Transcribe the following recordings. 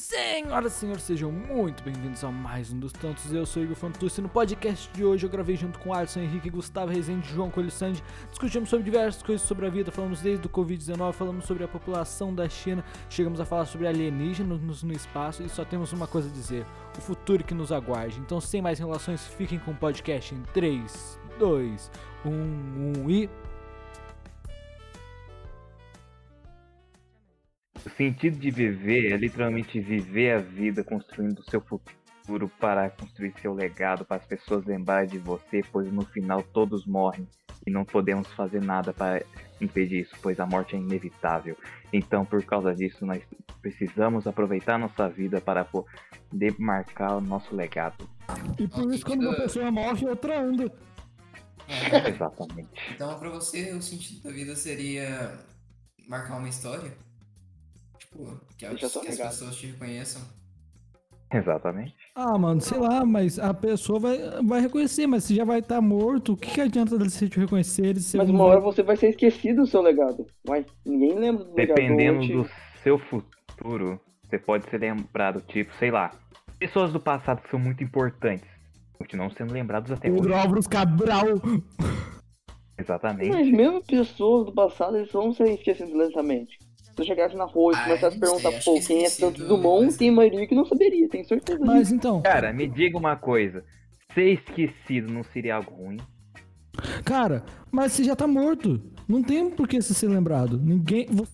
Senhoras e senhores, sejam muito bem-vindos a mais um dos tantos. Eu sou Igor Fantucci. No podcast de hoje eu gravei junto com Alisson Henrique, Gustavo Rezende e João Coelho. Discutimos sobre diversas coisas sobre a vida, falamos desde o Covid-19, falamos sobre a população da China, chegamos a falar sobre alienígenas no espaço e só temos uma coisa a dizer: o futuro que nos aguarde. Então, sem mais relações, fiquem com o podcast em 3, 2, 1, 1 e. O sentido de viver é literalmente viver a vida construindo o seu futuro para construir seu legado, para as pessoas lembrarem de você, pois no final todos morrem e não podemos fazer nada para impedir isso, pois a morte é inevitável. Então, por causa disso, nós precisamos aproveitar nossa vida para poder marcar o nosso legado. E por isso, quando uma pessoa morre, outra anda. É. Exatamente. Então, para você, o sentido da vida seria marcar uma história? Tipo, que, as, que as pessoas te reconheçam. Exatamente. Ah, mano, sei lá, mas a pessoa vai, vai reconhecer, mas se já vai estar tá morto, o que, que adianta você te reconhecer? mas uma hora você vai ser esquecido do seu legado. Vai, ninguém lembra do Dependendo legado. do seu futuro, você pode ser lembrado, tipo, sei lá, pessoas do passado que são muito importantes. Continuam sendo lembrados até Pedro hoje. Álvares Cabral. Exatamente. Mas mesmo pessoas do passado, eles vão ser esquecidos lentamente. Se eu chegasse na rua e Ah, começasse a sei, perguntar, pô, que quem é Santos Dumont, mas- tem maioria que não saberia, tenho certeza Mas disso. então, Cara, me diga uma coisa. Ser esquecido não seria algo ruim? cara, mas você já tá morto. Não tem por que você ser lembrado. Ninguém. Você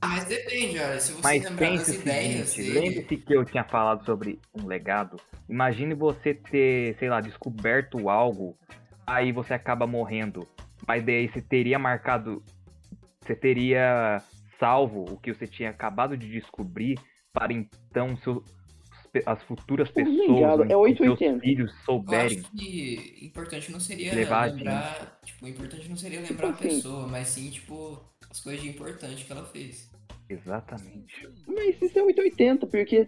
Ah, mas depende, olha. Se você Mas lembrar das ideias seguinte, dele... lembre-se que eu tinha falado sobre um legado. Imagine você ter, sei lá, descoberto algo, aí você acaba morrendo. Mas daí você teria marcado, você teria salvo o que você tinha acabado de descobrir para então seus, as futuras O pessoas, é os 880. seus filhos Eu souberem. acho que importante não seria Levar lembrar... Tipo, o importante não seria lembrar a assim. pessoa, mas sim, tipo, as coisas de importante que ela fez. Exatamente. Mas isso é 880, porque.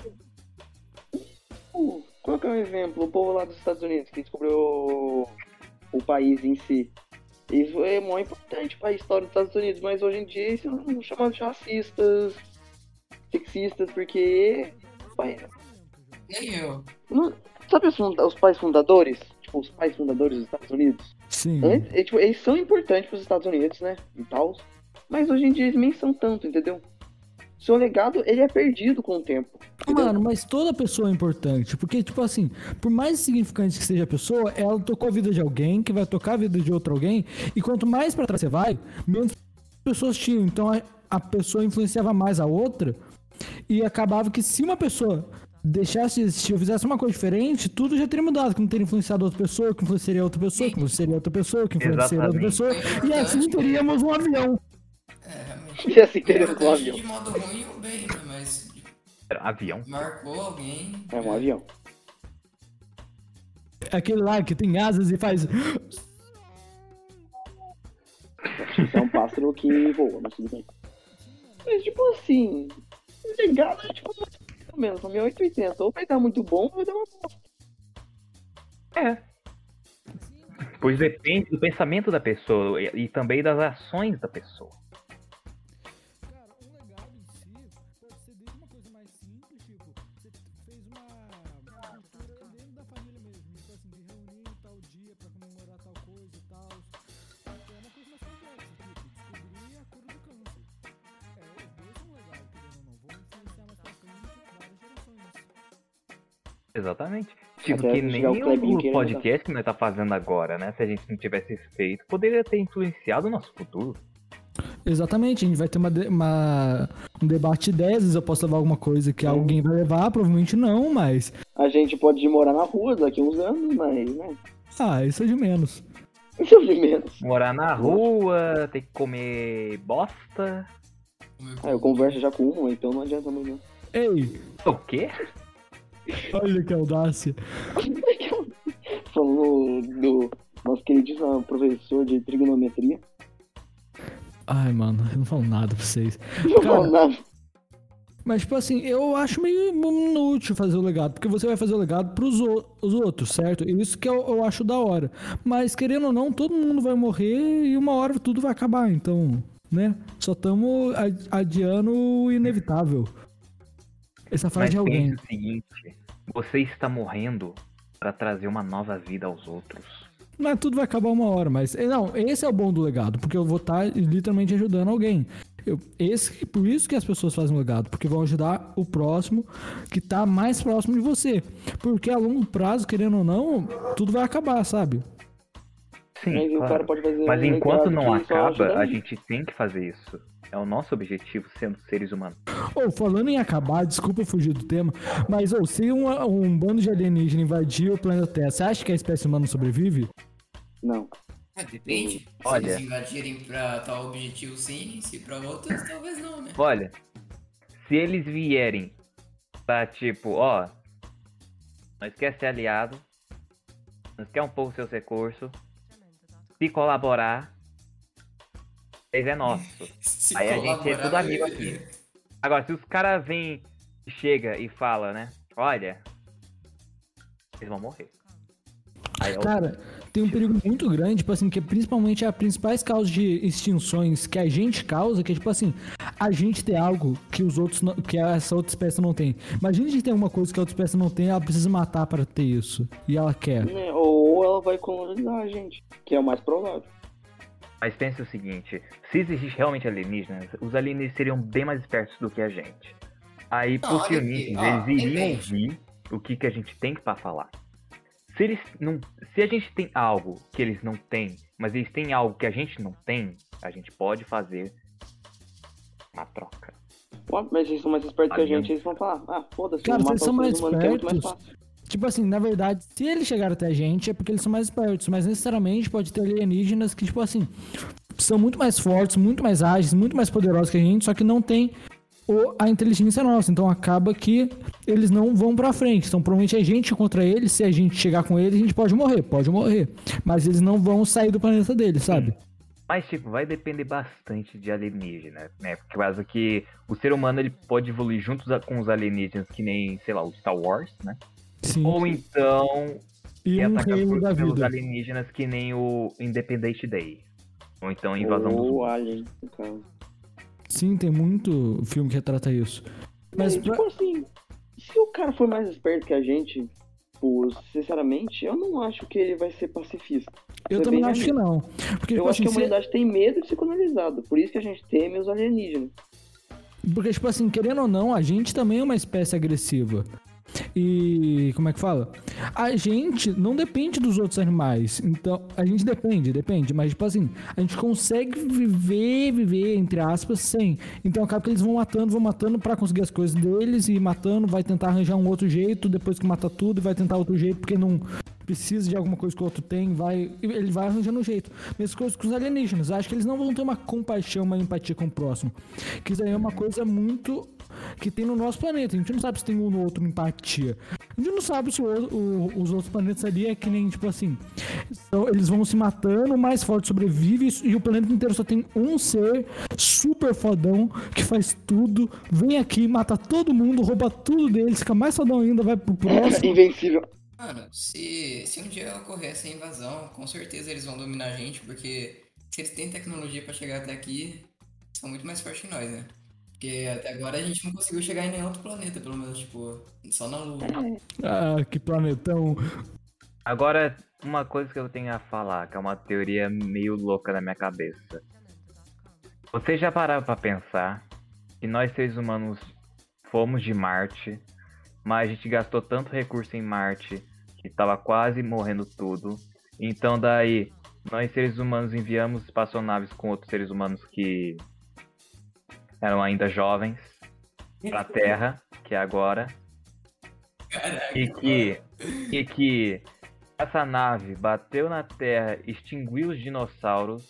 Uh, Qual que é um exemplo? O povo lá dos Estados Unidos que descobriu o país em si. Isso é muito importante para a história dos Estados Unidos, mas hoje em dia isso são chamados de racistas, sexistas, porque. pai, Nem eu. não- sabe os, os pais fundadores? Tipo, os pais fundadores dos Estados Unidos? Sim. Antes, é, tipo, eles são importantes para os Estados Unidos, né? E tal. Mas hoje em dia eles nem são tanto, entendeu? Seu legado, ele é perdido com o tempo. entendeu? Mano, mas toda pessoa é importante. Porque, tipo assim, por mais significante que seja a pessoa, ela tocou a vida de alguém, que vai tocar a vida de outro alguém. E quanto mais pra trás você vai, menos pessoas tinham. Então a, a pessoa influenciava mais a outra. E acabava que se uma pessoa deixasse de existir ou fizesse uma coisa diferente, tudo já teria mudado. Que não teria influenciado outra pessoa, que influenciaria outra pessoa, que influenciaria outra pessoa, que influenciaria outra pessoa. E assim teríamos um avião. É. E assim teria um avião. de modo ruim ou bem, né? Mas Avião. marcou alguém... É um avião. Aquele lá que tem asas e faz. Isso é um pássaro que voa, mas tudo bem. Mas, tipo assim, legado é tipo ou menos, no 880. Ou vai dar muito bom, ou vai dar uma bosta. É. Pois depende do pensamento da pessoa e, e também das ações da pessoa. Exatamente. Tipo, Até que nem o o querendo podcast que nós tá fazendo agora, né? Se a gente não tivesse feito, poderia ter influenciado o nosso futuro. Exatamente, a gente vai ter uma, uma- um debate de ideias, às vezes eu posso levar alguma coisa que alguém vai levar, provavelmente não, mas. A gente pode morar na rua daqui uns anos, mas, né? Ah, isso é de menos. Isso é de menos. Morar na rua, ter que comer bosta. Ah, eu converso já com um, então não adianta muito. não. Ei, O quê? Olha que audácia. Falando do nosso queridíssimo professor de trigonometria. Ai, mano, eu não falo nada pra vocês. Não falo nada. Mas, tipo assim, eu acho meio inútil fazer o legado, porque você vai fazer o legado pros os outros, certo? E Isso que eu, eu acho da hora. Mas, querendo ou não, todo mundo vai morrer e uma hora tudo vai acabar, então, né? Só estamos adiando o inevitável. Essa frase Mas de alguém. pense o seguinte: você está morrendo para trazer uma nova vida aos outros. Mas tudo vai acabar uma hora, mas. eh, Não, esse é o bom do legado, porque eu vou estar literalmente ajudando alguém. Eu, esse, por isso que as pessoas fazem legado, porque vão ajudar o próximo que tá mais próximo de você. Porque a longo prazo, querendo ou não, tudo vai acabar, sabe? Sim, Mas o claro. cara pode fazer Mas um enquanto não acaba, a gente tem que fazer isso. É o nosso objetivo sendo seres humanos. Ou falando em acabar, desculpa eu fugir do tema, mas ou se um, um bando de alienígena invadir o planeta Terra, você acha que a espécie humana sobrevive? Não. Ah, depende. Olha. Se eles invadirem pra tal objetivo, sim. Se pra outros, talvez não, né? Olha, se eles vierem pra tipo, ó, nós quer ser aliado, nós quer um pouco seus recursos, se colaborar, vocês é nosso. Se Aí a gente é tudo amigo aqui. Agora, se os caras vêm, chega e fala, né? Olha, eles vão morrer. Aí é Cara, tem um perigo muito grande, tipo assim, que principalmente é a principais causas de extinções que a gente causa, que é tipo assim, a gente tem algo que os outros não, que essa outra espécie não tem. Imagina a gente tem uma coisa que a outra espécie não tem, ela precisa matar para ter isso. E ela quer. Né, Ou ela vai colonizar a gente, que é o mais provável. Mas pense o seguinte, se existe realmente alienígenas, os alienígenas seriam bem mais espertos do que a gente. Aí, Não, possivelmente, eles iriam ouvir o que, que a gente tem pra falar. Se eles não. Se a gente tem algo que eles não têm, mas eles têm algo que a gente não tem, a gente pode fazer uma troca. Pô, Mas eles são mais espertos que a gente, eles vão falar, ah, foda-se, Cara, vocês são os mais que é muito mais espertos. fácil. Tipo assim, na verdade, se eles chegaram até a gente é porque eles são mais espertos, mas necessariamente pode ter alienígenas que, tipo assim, são muito mais fortes, muito mais ágeis, muito mais poderosos que a gente, só que não tem o- a inteligência nossa. Então acaba que eles não vão pra frente. Então provavelmente a gente contra eles, se a gente chegar com eles, a gente pode morrer, pode morrer. Mas eles não vão sair do planeta deles, sabe? Mas, tipo, vai depender bastante de alienígena, né? Por causa que o ser humano ele pode evoluir junto com os alienígenas, que nem, sei lá, o Star Wars, né? Sim. Ou então E ser um reino da pelos vida. alienígenas que nem o Independence Day. Ou então Invasão dos Ou Alien, no caso. Sim, tem muito filme que retrata isso. Mas Mas, pra- tipo assim, se o cara for mais esperto que a gente, pô, sinceramente, eu não acho que ele vai ser pacifista. eu também acho que não. Porque, Eu tipo acho que assim, a se- humanidade tem medo de ser colonizada, por isso que a gente teme os alienígenas. Porque, tipo assim, querendo ou não, a gente também é uma espécie agressiva. E como é que fala? A gente não depende dos outros animais. Então, a gente depende, depende. Mas, tipo assim, a gente consegue viver, viver, entre aspas, sem. Então acaba que eles vão matando, vão matando pra conseguir as coisas deles e matando, vai tentar arranjar um outro jeito depois que mata tudo e vai tentar outro jeito porque não precisa de alguma coisa que o outro tem, vai, ele vai arranjando um jeito. Mesma coisa com os alienígenas. Acho que eles não vão ter uma compaixão, uma empatia com o próximo. Que isso aí é uma coisa muito que tem no nosso planeta. A gente não sabe se tem um no outro empatia. A gente não sabe se o o- os outros planetas ali é que nem, tipo assim, são- eles vão se matando, o mais forte sobrevive e, e o planeta inteiro só tem um ser super fodão que faz tudo, vem aqui, mata todo mundo, rouba tudo deles, fica mais fodão ainda, vai pro próximo. Invencível. Mano, se, se um dia ocorrer essa invasão, com certeza eles vão dominar a gente, porque se eles têm tecnologia pra chegar até aqui, são muito mais fortes que nós, né? Porque até agora a gente não conseguiu chegar em nenhum outro planeta, pelo menos, tipo, só na Lua. Ah, que planetão. Agora, uma coisa que eu tenho a falar, que é uma teoria meio louca na minha cabeça. Vocês já pararam pra pensar que nós seres humanos fomos de Marte, mas a gente gastou tanto recurso em Marte que tava quase morrendo tudo. Então daí, nós seres humanos enviamos espaçonaves com outros seres humanos que eram ainda jovens pra Terra, que é agora. Caraca, E que, e que essa nave bateu na Terra, extinguiu os dinossauros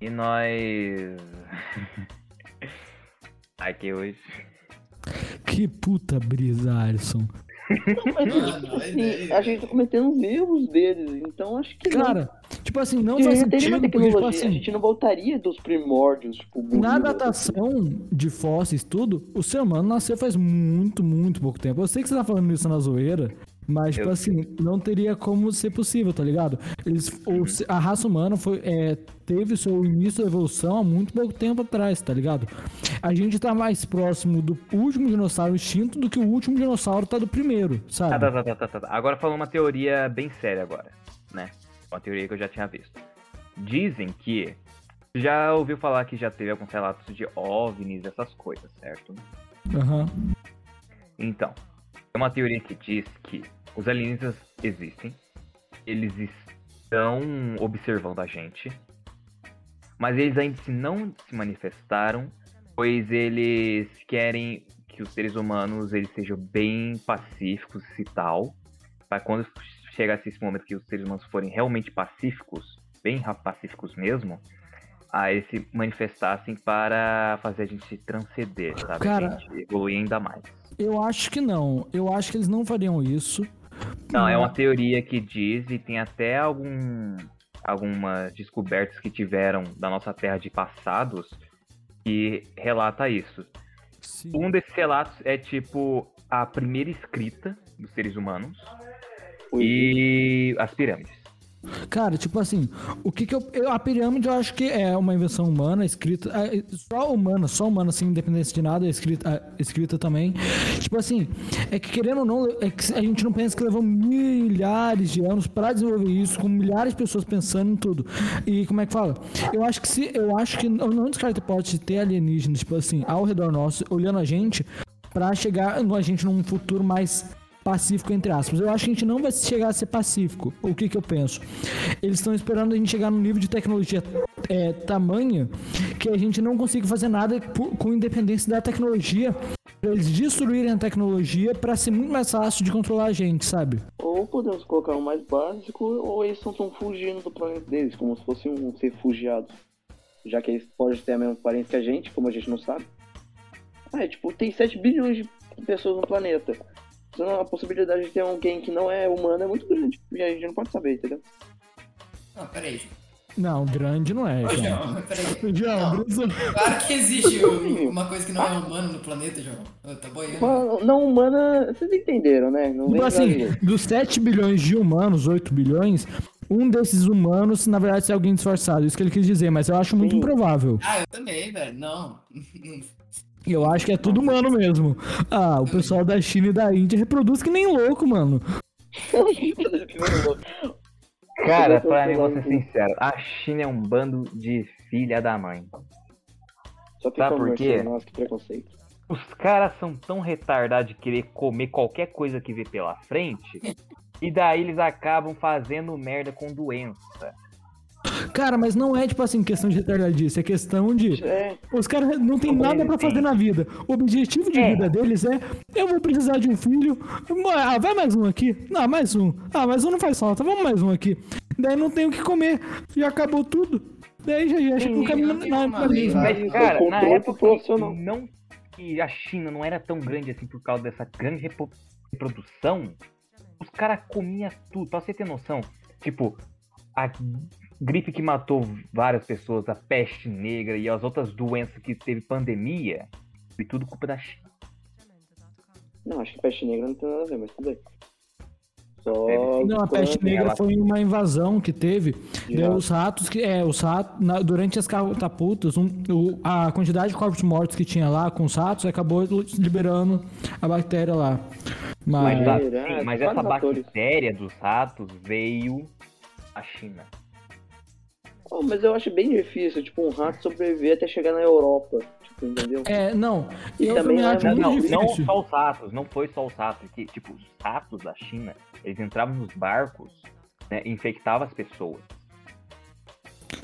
e nós. Aqui hoje. Que puta brisa, Alisson. Mas, Mano, tipo a assim, a gente tá cometendo os erros deles, então acho que não. Cara, tipo assim, não faz sentido, porque, tipo tecnologia, a assim, gente não voltaria dos primórdios, tipo, na datação de fósseis, tudo, o ser humano nasceu faz muito, muito pouco tempo. Eu sei que você tá falando isso na zoeira, Mas, tipo Eu- assim, não teria como ser possível, tá ligado? Eles, o- a raça humana foi, é, teve seu início da evolução há muito pouco tempo atrás, tá ligado? A gente tá mais próximo do último dinossauro extinto do que o último dinossauro tá do primeiro, Tá, sabe? tá, tá, tá, tá, tá, tá. Agora falando uma teoria bem séria agora, né? Uma teoria que eu já tinha visto. Dizem que já ouviu falar que já teve alguns relatos de OVNIs, essas coisas, certo? Aham. Então, é uma teoria que diz que os alienígenas existem, eles estão observando a gente, mas eles ainda não se manifestaram, pois eles querem que os seres humanos eles sejam bem pacíficos e tal, para quando chegasse esse momento que os seres humanos forem realmente pacíficos, bem pacíficos mesmo, aí se manifestassem para fazer a gente transcender, sabe? Cara- a gente evoluir ainda mais. Eu acho que não. Eu acho que eles não fariam isso. Não, é uma teoria que diz e tem até algum, algumas descobertas que tiveram da nossa Terra de passados que relata isso. Sim. Um desses relatos é tipo a primeira escrita dos seres humanos e as pirâmides. Cara, tipo assim, o que que eu, eu- A pirâmide eu acho que é uma invenção humana, escrita. é, Só humana, só humana, assim, independente de nada, escrita, é, escrita também. Tipo assim, é que querendo ou não, é que a gente não pensa que levou milhares de anos pra desenvolver isso, com milhares de pessoas pensando em tudo. E como é que fala? Eu acho que se. Eu acho que eu não descarto a hipótese de ter alienígenas, tipo assim, ao redor nosso, olhando a gente, pra chegar a gente num futuro mais pacífico, entre aspas. Eu acho que a gente não vai chegar a ser pacífico. O que que eu penso? Eles estão esperando a gente chegar num nível de tecnologia é, tamanho que a gente não consiga fazer nada com independência da tecnologia eles destruírem a tecnologia pra ser muito mais fácil de controlar a gente, sabe? Ou podemos colocar um mais básico, ou eles estão tão fugindo do planeta deles, como se fossem uns refugiados. Já que eles podem ter a mesma aparência que a gente, como a gente não sabe. Ah, é tipo, tem 7 bilhões de pessoas no planeta. Então a possibilidade de ter alguém que não é humano é muito grande. E a gente não pode saber, entendeu? Não, peraí. Não, grande não é, Ô, João. Peraí. João, Não. Bruno- Claro que existe um- uma coisa que não é humana no planeta, João. Tá boiando. Não humana, vocês entenderam, né? Não Tipo assim, dos 7 bilhões de humanos, 8 bilhões, um desses humanos, na verdade, é alguém disfarçado. Isso que ele quis dizer, mas eu acho muito Sim. improvável. Ah, eu também, velho. Não. Eu acho que é tudo humano mesmo. Ah, o pessoal da China e da Índia reproduz que nem louco, mano. Cara, pra mim, vou ser sincero, a China é um bando de filha da mãe. Só que Sabe por quê? Nossa, que preconceito. Os caras são tão retardados de querer comer qualquer coisa que vê pela frente, e daí eles acabam fazendo merda com doença. Cara, mas não é tipo assim questão de retardadice, é questão de. É, Os caras não tem nada pra fazer na vida. O objetivo de É. vida deles é: eu vou precisar de um filho. Ah, vai mais um aqui. Não, mais um. Ah, mais um não faz falta. Vamos mais um aqui. Daí não tem o que comer. Já acabou tudo. Daí já, já chega um caminho não tem na, mesma. Mas, cara, na época profissional. não que a China não era tão grande assim por causa dessa grande reprodução, os caras comiam tudo. Pra você ter noção, tipo, a gripe que matou várias pessoas, a peste negra e as outras doenças que teve pandemia, foi tudo culpa da China. não, acho que peste negra não tem nada a ver, mas tudo bem. Só. Não, a peste negra ela- foi uma invasão que teve. Os ratos que. É, os ratos. na- durante as catapultas, um, o- a quantidade de corpos mortos que tinha lá com os ratos acabou liberando a bactéria lá. Mas. Mas, assim, mas essa bactéria dos ratos veio da China. Oh, mas eu acho bem difícil, tipo, um rato sobreviver até chegar na Europa. Tipo, entendeu? É, não. E eu também é acho Não, muito não, não só os ratos, não foi só os ratos, que, tipo, os ratos da China, eles entravam nos barcos, né, e infectavam as pessoas.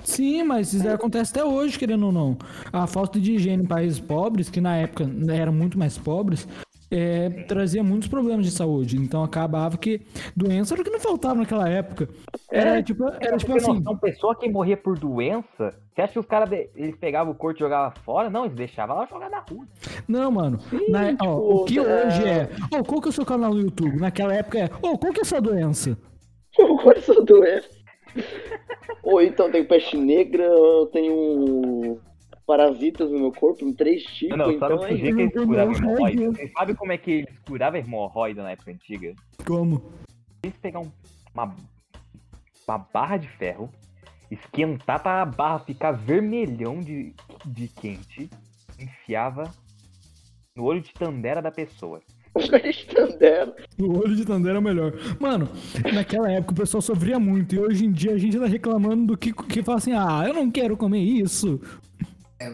Sim, mas isso acontece até hoje, querendo ou não. A falta de higiene em países pobres, que na época eram muito mais pobres, é, trazia muitos problemas de saúde. Então acabava que doença era o que não faltava naquela época. Era É, tipo, era Pra tipo assim. noção, pessoa que morria por doença, você acha que os caras, eles pegavam o corpo e jogavam fora? Não, eles deixavam ela jogar na rua. Não, mano. na- ó, tipo, o que é- hoje é. Ô, qual que é o seu canal no YouTube? Naquela época é. Ô, qual que é a sua doença? Qual é a sua doença? Ou então tem peste negra, eu tenho parasitas no meu corpo, em três tipos, Não, não, então sabe é por que eles curavam não hemorroida? Você sabe como é que eles curavam hemorroida na época antiga? Como? Eles pegar um- uma, uma barra de ferro, esquentar pra a barra ficar vermelhão de, de quente, enfiava no olho de tandera da pessoa. Tandera. O olho de Tandera é o melhor. Mano, naquela época o pessoal sofria muito. E hoje em dia a gente tá reclamando do que, que fala assim: ah, eu não quero comer isso.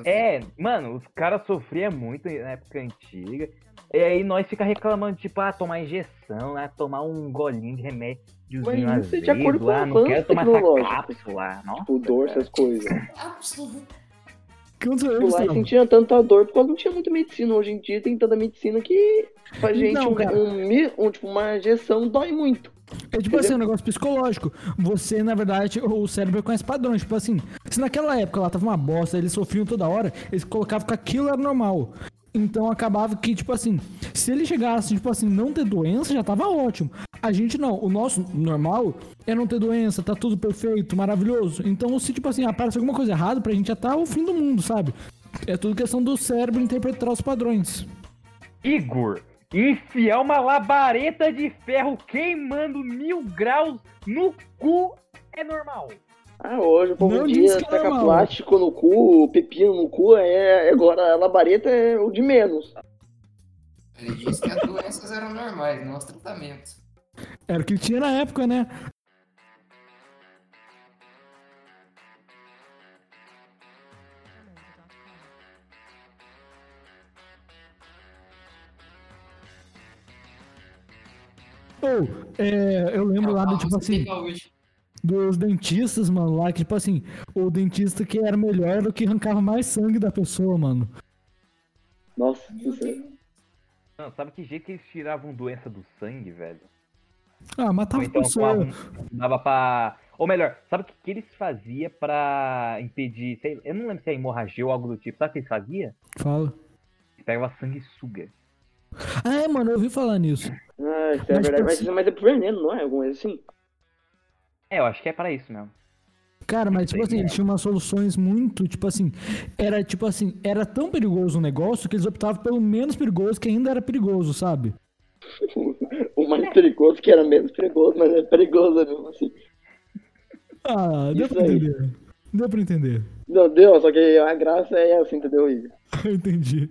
É, mano, os caras sofriam muito na época antiga. E aí nós fica reclamando, tipo, ah, tomar injeção, ah, tomar um golinho de remédio Mas isso é de acordo vezes, com o ah, não quero tomar essa tecnológico. cápsula. Nossa, Tipo, dor, essas coisas. Quantos anos, Tipo, lá sentia tanta dor porque não tinha muita medicina. Hoje em dia tem tanta medicina que pra gente Não, um, um um, tipo, uma injeção dói muito. É tipo assim, um negócio psicológico. Você, na verdade, o cérebro conhece padrões. Tipo assim, se naquela época lá tava uma bosta, eles sofriam toda hora, eles colocavam que aquilo era normal. Então acabava que, tipo assim, se ele chegasse, tipo assim, não ter doença, já tava ótimo. A gente não, o nosso normal é não ter doença, tá tudo perfeito, maravilhoso. Então, se, tipo assim, aparece alguma coisa errada, pra gente já tá o fim do mundo, sabe? É tudo questão do cérebro interpretar os padrões. Igor, enfiar uma labareda de ferro queimando mil graus no cu é normal. Ah, hoje o povo dia que é taca normal. plástico no cu, pepino no cu, é agora a labareda é o de menos. Ele disse que as doenças eram normais, não os tratamentos. Era o que tinha na época, né? Ou, é, eu lembro lá do, tipo assim, dos dentistas, mano, lá que, tipo assim, o dentista que era melhor do que arrancava mais sangue da pessoa, mano. Nossa, é... Não, sabe que jeito que eles tiravam doença do sangue, velho? Ah, Ou matava a então pessoa. dava pra. Ou melhor, sabe o que, que eles faziam pra impedir. Sei, eu não lembro se é hemorragia ou algo do tipo. Sabe o que eles faziam? Fala. Eles pegavam sanguessuga. Ah, é, mano, eu ouvi falar nisso. Ah, isso é Mas, verdade. Mas, mas é por veneno, não é? Alguma coisa assim? É, eu acho que é para isso mesmo. Cara, mas tipo assim, eles tinham umas soluções muito, tipo assim, era tipo assim, era tão perigoso o negócio que eles optavam pelo menos perigoso que ainda era perigoso, sabe? O mais perigoso que era menos perigoso, mas é perigoso mesmo assim. Ah, deu Isso pra aí. entender. Deu pra entender. Não deu, só que a graça é essa, entendeu, Igor? Entendi.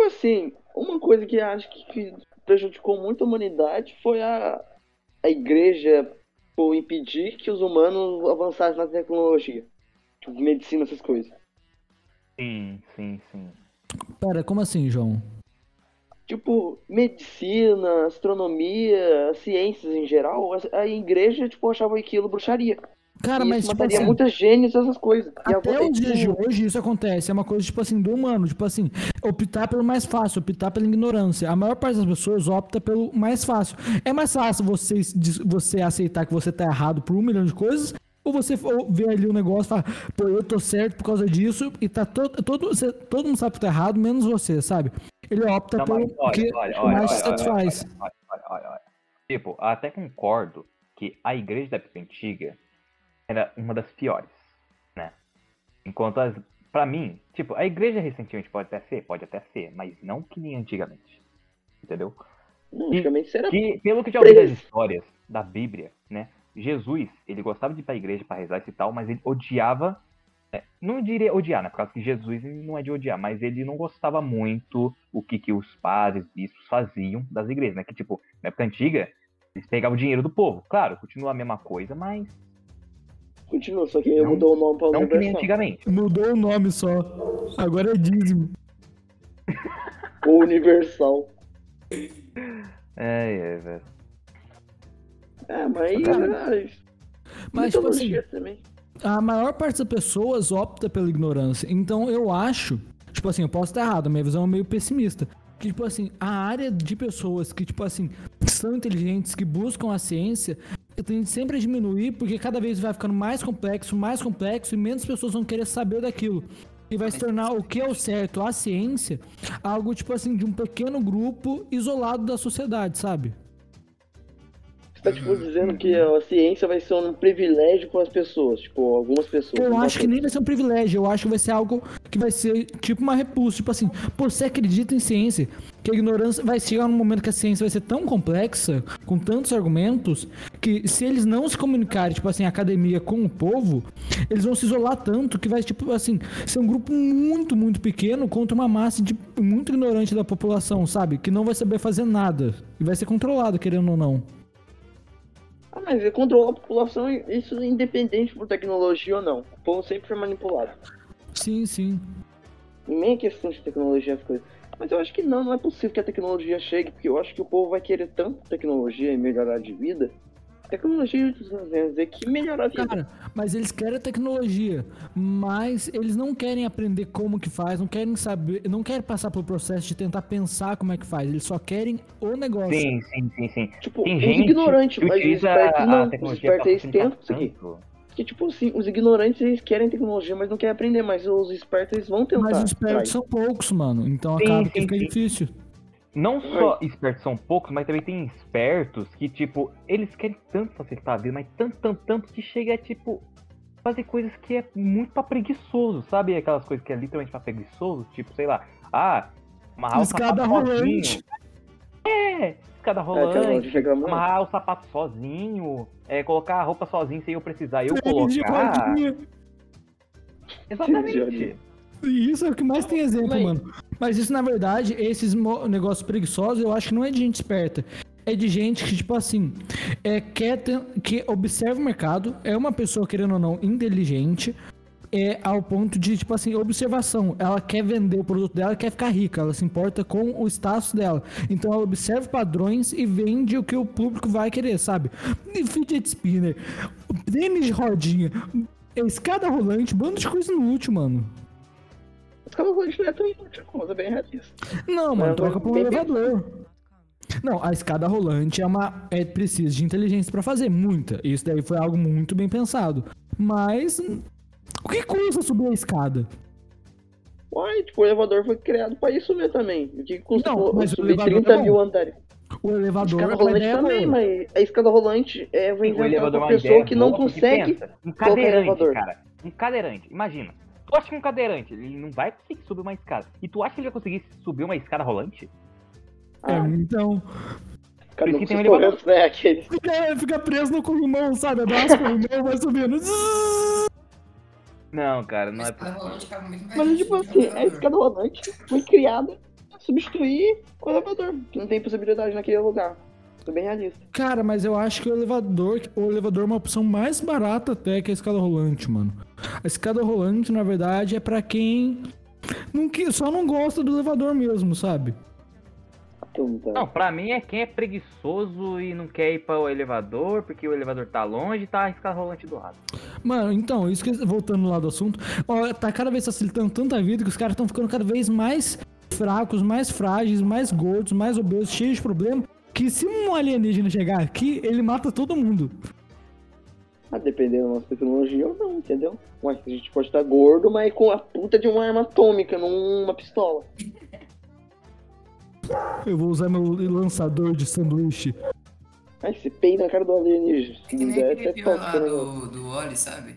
Tipo assim, uma coisa que acho que que prejudicou muito a humanidade foi a, a igreja por impedir que os humanos avançassem na tecnologia. Tipo, medicina, essas coisas. Sim, sim, sim. Pera, como assim, João? Tipo, medicina, astronomia, ciências em geral, a, a igreja, tipo, achava aquilo bruxaria. Cara, e mas tipo mataria assim, muitas gênios, essas coisas. E até os dias de tipo, hoje isso acontece. É uma coisa, tipo assim, do humano. Tipo assim, optar pelo mais fácil, optar pela ignorância. A maior parte das pessoas opta pelo mais fácil. É mais fácil você, você aceitar que você tá errado por um milhão de coisas ou você ver ali o negócio e falar, pô, eu tô certo por causa disso e tá todo, todo, você- todo mundo sabe que tá errado, menos você, sabe? Ele opta Não, pelo olha, que olha, olha, mais olha, satisfaz. Olha, olha, olha, olha. Tipo, até concordo que a igreja da época antiga era uma das piores, né? Enquanto as. Pra mim, tipo, a igreja recentemente pode até ser, pode até ser, mas não que nem antigamente. Entendeu? antigamente isso era Que, pelo que eu já ouvi das histórias da Bíblia, né? Jesus, ele gostava de ir pra igreja pra rezar e tal, mas ele odiava. né, não diria odiar, né? Por causa que Jesus não é de odiar, mas ele não gostava muito o que, que os padres, bispos faziam das igrejas, né? Que, tipo, na época antiga, eles pegavam o dinheiro do povo. Claro, continua a mesma coisa, mas Continua, só que Não- mudou o nome pra não que nem Universal. antigamente. Mudou o nome só. Agora é dízimo. O Universal. É, é, velho. É, mas. Cara, Mas, tipo assim, também. a maior parte das pessoas opta pela ignorância. Então eu acho, tipo assim, eu posso estar errado, minha visão é meio pessimista. Que, tipo assim, a área de pessoas que, tipo assim, são inteligentes, que buscam a ciência, tende sempre a diminuir, porque cada vez vai ficando mais complexo, mais complexo, e menos pessoas vão querer saber daquilo. E vai se tornar o que é o certo, a ciência, algo, tipo assim, de um pequeno grupo isolado da sociedade, sabe? Você tá, tipo, dizendo que a ciência vai ser um privilégio para as pessoas, tipo, algumas pessoas. Eu acho que nem vai ser um privilégio, eu acho que vai ser algo que vai ser tipo uma repulsa. Tipo assim, pô, você acredita em ciência, que a ignorância vai chegar num momento que a ciência vai ser tão complexa, com tantos argumentos, que se eles não se comunicarem, tipo assim, a academia com o povo, eles vão se isolar tanto que vai, tipo assim, ser um grupo muito, muito pequeno contra uma massa de muito ignorante da população, sabe? Que não vai saber fazer nada. E vai ser controlado, querendo ou não. Ah, mas é controlar a população, isso é independente por tecnologia ou não. O povo sempre foi manipulado. Sim, sim. Nem é questão de tecnologia as coisas. Mas eu acho que não, não é possível que a tecnologia chegue, porque eu acho que o povo vai querer tanto tecnologia e melhorar de vida. Tecnologia, quer dizer que melhorar a vida. Cara, mas eles querem a tecnologia, mas eles não querem aprender como que faz, não querem saber, não querem passar pelo processo de tentar pensar como é que faz, eles só querem o negócio. Sim, sim, sim, sim. tipo, Tem os gente ignorantes, que mas os espertos a não. Os tecnologia espertos eles tentam isso aqui. Porque, tipo assim, os ignorantes eles querem tecnologia, mas não querem aprender, mas os espertos eles vão tentar. Mas os espertos são poucos, mano, então Sim, acaba sim, que fica sim. difícil. Não só espertos são poucos, mas também tem espertos que, tipo, eles querem tanto facilitar a vida, mas tanto, tanto, tanto que chega a, tipo, fazer coisas que é muito pra preguiçoso, sabe? Aquelas coisas que é literalmente pra preguiçoso, tipo, sei lá, ah, amarrar o Escada sapato sozinho. rolante. É, escada É, rolante, reclamando. amarrar o sapato sozinho, é, colocar a roupa sozinho sem eu precisar eu colocar. Exatamente. Isso é o que mais tem exemplo, Mas- mano. Mas isso, na verdade, esses negócios preguiçosos, eu acho que não é de gente esperta. É de gente que, tipo assim, é, quer ter- que observa o mercado, é uma pessoa, querendo ou não, inteligente, é ao ponto de, tipo assim, observação. Ela quer vender o produto dela, quer ficar rica, ela se importa com o status dela. Então ela observa padrões e vende o que o público vai querer, sabe? E Fidget spinner, tênis de rodinha, escada rolante, bando de coisa inútil, mano. Escada rolante não é tão inútil, mas é bem realista. Não, mano, É, troca um bem elevador. Não, a escada rolante é uma. É preciso de inteligência pra fazer, muita. Isso daí foi algo muito bem pensado. Mas. O que custa subir a escada? Uai, tipo, o elevador foi criado pra isso mesmo também. O que custa Não, mas o subir elevador 30 é mil andares? O elevador Escada é rolante ideia também, boa. mas a escada rolante é vem O elevador é pra uma pessoa que não consegue. pensa, um cadeirante, cara. Um cadeirante. Imagina. Tu acha que um cadeirante, ele não vai conseguir subir uma escada. E tu acha que ele vai conseguir subir uma escada rolante? É, Ah, então. cara, por não isso que tem um elevador. né? Aquele. Fica, fica preso no corrimão, sabe? Abraça o corrimão, vai subindo. Não, cara, não é Mas tipo assim, o a escada rolante foi criada pra substituir o elevador, que não tem possibilidade naquele lugar. Tô bem realista. Cara, mas eu acho que o elevador, o elevador é uma opção mais barata até que a escada rolante, mano. A escada rolante, na verdade, é pra quem não, que- só não gosta do elevador mesmo, sabe? Então. Não, pra mim é quem é preguiçoso e não quer ir para o elevador, porque o elevador tá longe e tá a escada rolante do lado. Mano, então, isso que voltando lá do assunto, ó, tá cada vez facilitando tanta vida que os caras estão ficando cada vez mais fracos, mais frágeis, mais gordos, mais obesos, cheios de problema, que se um alienígena chegar aqui, ele mata todo mundo. Ah, dependendo da nossa tecnologia ou não, entendeu? Mas a gente pode estar gordo, mas com a puta de uma arma atômica numa pistola. Eu vou usar meu lançador de sanduíche. Aí você peida na cara do alienígena. Se É que nem quiser, aquele lá negócio. do, do Oli, sabe?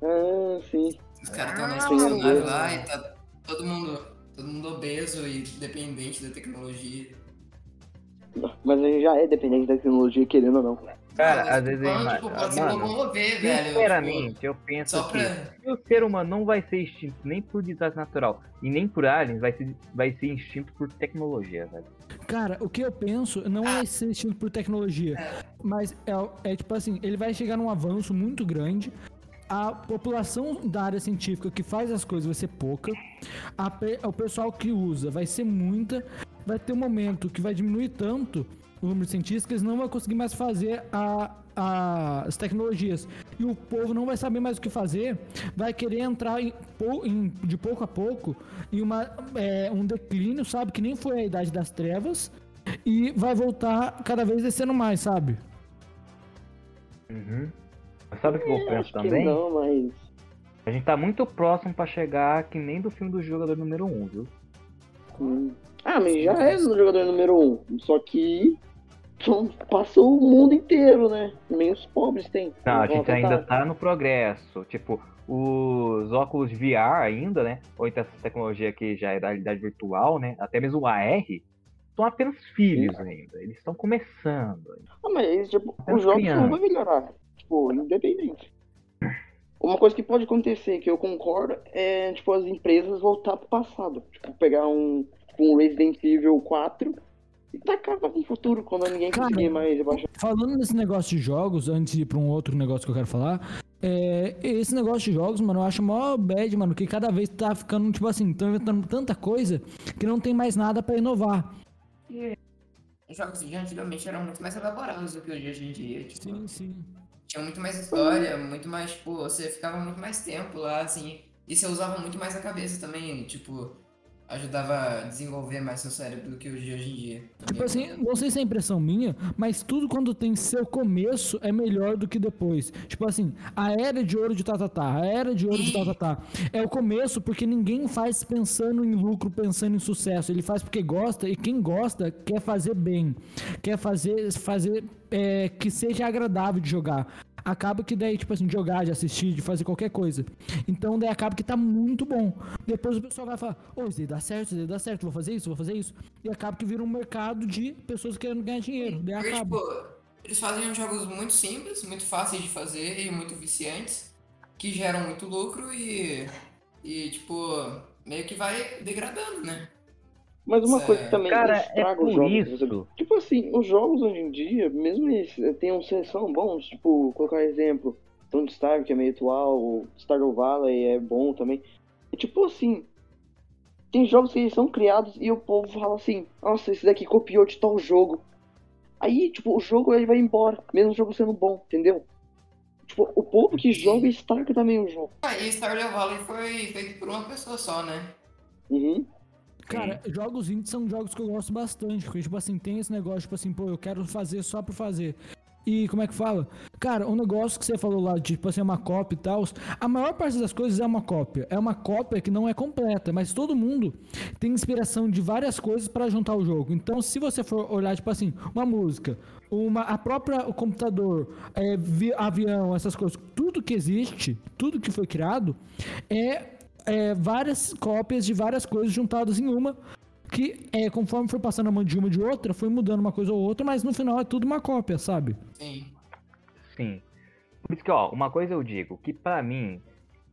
Ah, sim. Os caras estão estacionário eu vi. lá e tá todo mundo, todo mundo obeso e dependente da tecnologia. Mas a gente já é dependente da tecnologia, querendo ou não. Cara, Ah, às vezes eu falando, tipo, pode Mano, locomover, velho. sinceramente, eu tipo, penso só que pra. se o ser humano não vai ser extinto nem por desastre natural e nem por aliens, vai ser, vai ser extinto por tecnologia, velho. Cara, o que eu penso não é ser extinto por tecnologia, mas é, é tipo assim, ele vai chegar num avanço muito grande, a população da área científica que faz as coisas vai ser pouca, a o pessoal que usa vai ser muita, vai ter um momento que vai diminuir tanto o número de cientistas que eles não vão conseguir mais fazer a- a- as tecnologias. E o povo não vai saber mais o que fazer, vai querer entrar em em- de pouco a pouco em uma, é, um declínio, sabe? Que nem foi a Idade das Trevas. E vai voltar cada vez descendo mais, sabe? Uhum. Mas sabe o que eu penso também? não, mas. A gente tá muito próximo pra chegar que nem do filme do jogador número 1, viu? Hum. Ah, mas já é no jogador número 1. Um, só que. Passa o mundo inteiro, né? Nem os pobres têm. Não, a gente ainda tentar. tá no progresso. Tipo, os óculos VR ainda, né? Ou então essa tecnologia que já é da realidade virtual, né? Até mesmo o AR, são apenas filhos ainda. Eles estão começando. Ah, mas tipo, os jogos não vão melhorar. Tipo, independente. Uma coisa que pode acontecer, que eu concordo, é tipo as empresas voltar pro passado. Tipo, pegar um, um Resident Evil 4 e tacar no futuro, quando ninguém Cara, conseguir mais baixar. Falando nesse negócio de jogos, antes de ir pra um outro negócio que eu quero falar, é, esse negócio de jogos, mano, eu acho mó bad, mano, que cada vez tá ficando, tipo assim, tão inventando tanta coisa que não tem mais nada pra inovar. Os jogos de antigamente eram muito mais elaborados do que hoje em dia. Tipo, Sim, sim. Tinha muito mais história, muito mais, tipo, você ficava muito mais tempo lá, assim. E você usava muito mais a cabeça também, tipo, ajudava a desenvolver mais seu cérebro do que hoje, hoje em dia. Tipo assim, não sei se é impressão minha, mas tudo quando tem seu começo é melhor do que depois. Tipo assim, a era de ouro de Tatatá, a era de ouro de Ih. Tatatá. É o começo porque ninguém faz pensando em lucro, pensando em sucesso. Ele faz porque gosta e quem gosta quer fazer bem, quer fazer, fazer é, que seja agradável de jogar. Acaba que daí, tipo assim, de jogar, de assistir, de fazer qualquer coisa. Então daí acaba que tá muito bom. Depois o pessoal vai falar, ô, isso daí dá certo, isso daí dá certo, vou fazer isso, vou fazer isso. E acaba que vira um mercado de pessoas querendo ganhar dinheiro. Daí Porque, acaba. tipo, eles fazem jogos muito simples, muito fáceis de fazer e muito viciantes, que geram muito lucro e, e tipo, meio que vai degradando, né? Mas uma Isso coisa é- que também Cara, é estraga os por jogos. isso. Tipo assim, os jogos hoje em dia, mesmo eles eh, tenham são bons, tipo, colocar exemplo, Don't Starve, que é meio atual, Stardew Valley é bom também. E, tipo assim, tem jogos que eles são criados e o povo fala assim, nossa, esse daqui copiou de tal jogo. Aí, tipo, o jogo ele vai embora, mesmo o jogo sendo bom, entendeu? Tipo, o povo que joga estraga também o jogo. Ah, e Stardew Valley foi feito por uma pessoa só, né? Uhum. Cara, jogos indies são jogos que eu gosto bastante. Porque, tipo assim, tem esse negócio, tipo assim, pô, eu quero fazer só por fazer. E como é que fala? Cara, um negócio que você falou lá, de, tipo assim, uma cópia e tal. A maior parte das coisas é uma cópia. É uma cópia que não é completa, mas todo mundo tem inspiração de várias coisas pra juntar o jogo. Então, se você for olhar, tipo assim, uma música, uma, a própria o computador, é, vi- avião, essas coisas, tudo que existe, tudo que foi criado, é, é várias cópias de várias coisas juntadas em uma. Que é, conforme foi passando a mão de uma de outra, foi mudando uma coisa ou outra, mas no final é tudo uma cópia, sabe? Sim. Sim. Por isso que, ó, uma coisa eu digo, que pra mim,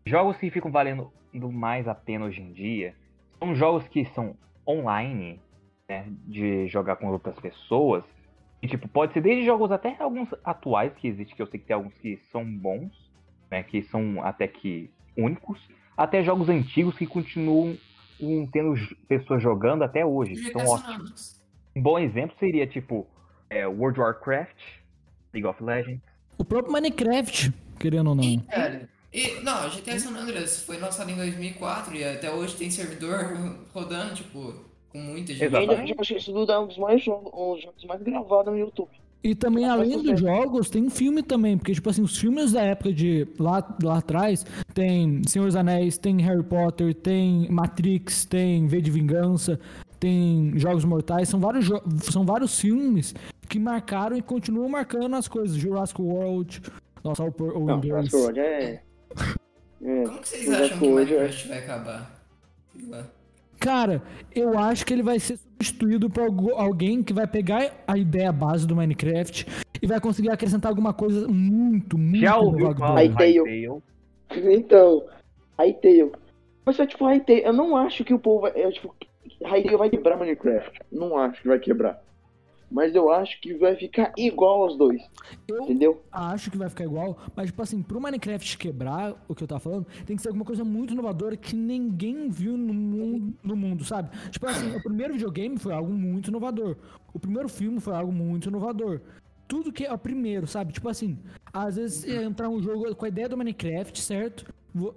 jogos que ficam valendo mais a pena hoje em dia são jogos que são online, né? De jogar com outras pessoas. E, tipo, pode ser desde jogos até alguns atuais que existem, que eu sei que tem alguns que são bons, né? Que são até que únicos, até jogos antigos que continuam um, tendo pessoas jogando até hoje. São ótimos. Andreas. Um bom exemplo seria, tipo, é, World of Warcraft, League of Legends. O próprio Minecraft, querendo ou não. E, cara, e, não, GTA San Andreas foi lançado em 2004 e até hoje tem servidor rodando, tipo, com muita gente. E ainda, Exatamente. tipo, acho que isso tudo é um dos mais jogos, um dos jogos mais gravados no YouTube. E também, além dos jogos, tem filme também, porque, tipo assim, os filmes da época de lá, lá atrás, tem Senhor dos Anéis, tem Harry Potter, tem Matrix, tem V de Vingança, tem Jogos Mortais, são vários, são vários filmes que marcaram e continuam marcando as coisas. Jurassic World, nossa, o, o Não. Jurassic World é... é... Como que vocês acham que é- Minecraft vai acabar? Sei lá. Cara, eu acho que ele vai ser substituído por algu- alguém que vai pegar a ideia base do Minecraft e vai conseguir acrescentar alguma coisa muito, muito Já ouviu. Hytale? Então, Hytale. Mas é tipo, Hytale, eu não acho que o povo vai. É, tipo, Hytale vai quebrar Minecraft. Não acho que vai quebrar. Mas eu acho que vai ficar igual aos dois. Eu Entendeu? acho que vai ficar igual, mas, tipo assim, pro Minecraft quebrar o que eu tava falando, tem que ser alguma coisa muito inovadora que ninguém viu no mundo, no mundo, sabe? Tipo assim, o primeiro videogame foi algo muito inovador. O primeiro filme foi algo muito inovador. Tudo que é o primeiro, sabe? Tipo assim, às vezes é entrar um jogo com a ideia do Minecraft, certo?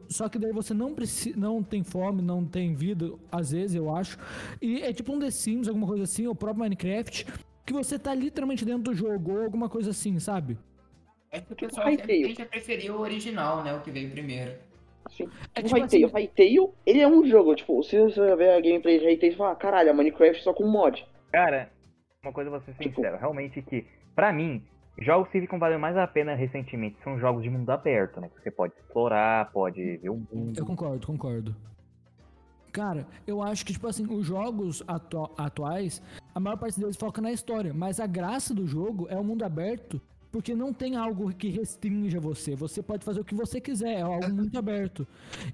Só que daí você não precisa, não tem fome, não tem vida, às vezes eu acho. E é tipo um The Sims, alguma coisa assim, ou o próprio Minecraft, que você tá literalmente dentro do jogo, ou alguma coisa assim, sabe? É que o Tipo pessoal sempre tende a preferir o original, né? O que veio primeiro. Assim, É o tipo Hytale, o Hytale, ele é um jogo. Tipo, se você ver a gameplay de Hytale, você fala, caralho, é Minecraft só com mod. Cara, uma coisa vou ser Tipo- sincero, realmente que, pra mim, jogos que ficam valendo mais a pena recentemente são jogos de mundo aberto, né? Que você pode explorar, pode ver o mundo. Eu concordo, concordo. Cara, eu acho que, tipo assim, os jogos atu- atuais, a maior parte deles foca na história, mas a graça do jogo é o mundo aberto, porque não tem algo que restringe você. Você pode fazer o que você quiser, é algo muito aberto.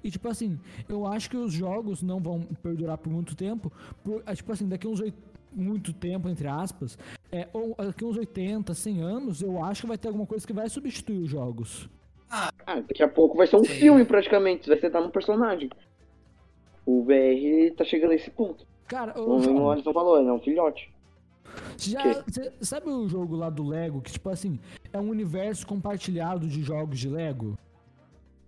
E, tipo assim, eu acho que os jogos não vão perdurar por muito tempo, por, é, tipo assim, daqui uns oit- muito tempo, entre aspas, é, ou daqui uns 80, 100 anos, eu acho que vai ter alguma coisa que vai substituir os jogos. Ah, daqui a pouco vai ser um Sim. filme praticamente, vai ser dar um personagem. O VR tá chegando a esse ponto. Cara, ô, Como o Alisson falou, ele é um filhote. Já, quê? cê- sabe o jogo lá do Lego, que tipo assim, é um universo compartilhado de jogos de Lego?